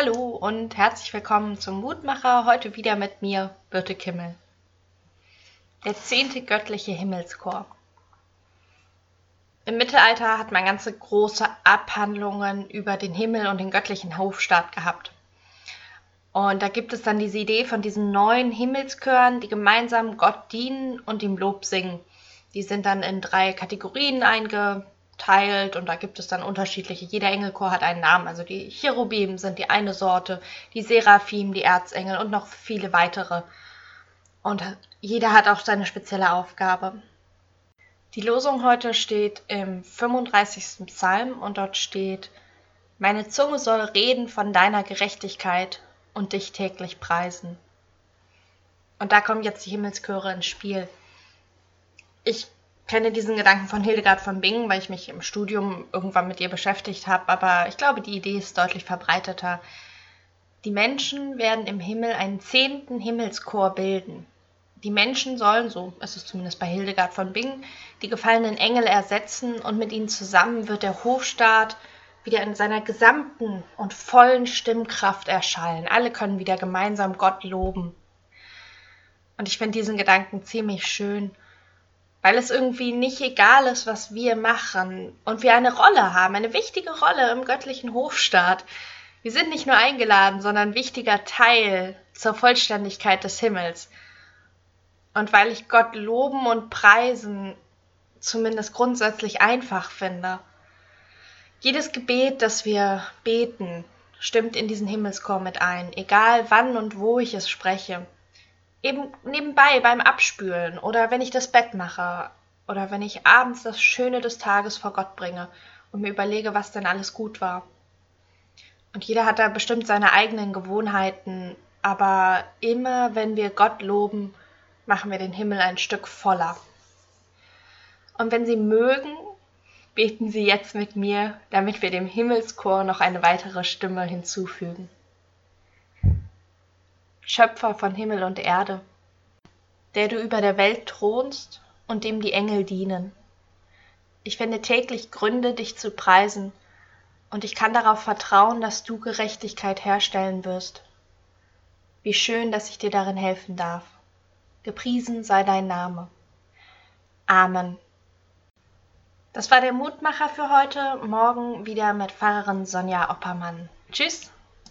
Hallo und herzlich willkommen zum Mutmacher. Heute wieder mit mir, Birte Kimmel. Der zehnte göttliche Himmelschor. Im Mittelalter hat man ganze große Abhandlungen über den Himmel und den göttlichen Hofstaat gehabt. Und da gibt es dann diese Idee von diesen neuen Himmelschören, die gemeinsam Gott dienen und ihm Lob singen. Die sind dann in drei Kategorien eingeteilt und da gibt es dann unterschiedliche. Jeder Engelchor hat einen Namen. Also die Cherubim sind die eine Sorte, die Seraphim, die Erzengel und noch viele weitere. Und jeder hat auch seine spezielle Aufgabe. Die Losung heute steht im 35. Psalm und dort steht, Meine Zunge soll reden von deiner Gerechtigkeit und dich täglich preisen. Und da kommen jetzt die Himmelschöre ins Spiel. Ich kenne diesen Gedanken von Hildegard von Bingen, weil ich mich im Studium irgendwann mit ihr beschäftigt habe, aber ich glaube, die Idee ist deutlich verbreiteter. Die Menschen werden im Himmel einen zehnten Himmelschor bilden. Die Menschen sollen, so ist es zumindest bei Hildegard von Bingen, die gefallenen Engel ersetzen und mit ihnen zusammen wird der Hofstaat wieder in seiner gesamten und vollen Stimmkraft erschallen. Alle können wieder gemeinsam Gott loben. Und ich finde diesen Gedanken ziemlich schön, weil es irgendwie nicht egal ist, was wir machen und wir eine Rolle haben, eine wichtige Rolle im göttlichen Hofstaat. Wir sind nicht nur eingeladen, sondern wichtiger Teil zur Vollständigkeit des Himmels. Und weil ich Gott loben und preisen zumindest grundsätzlich einfach finde, jedes Gebet, das wir beten, stimmt in diesen Himmelschor mit ein, egal wann und wo ich es spreche. Eben nebenbei beim Abspülen oder wenn ich das Bett mache oder wenn ich abends das Schöne des Tages vor Gott bringe und mir überlege, was denn alles gut war. Und jeder hat da bestimmt seine eigenen Gewohnheiten, aber immer wenn wir Gott loben, machen wir den Himmel ein Stück voller. Und wenn Sie mögen, Beten Sie jetzt mit mir, damit wir dem Himmelschor noch eine weitere Stimme hinzufügen. Schöpfer von Himmel und Erde, der du über der Welt thronst und dem die Engel dienen. Ich finde täglich Gründe, dich zu preisen, und ich kann darauf vertrauen, dass du Gerechtigkeit herstellen wirst. Wie schön, dass ich dir darin helfen darf. Gepriesen sei dein Name. Amen. Das war der Mutmacher für heute. Morgen wieder mit Pfarrerin Sonja Oppermann. Tschüss.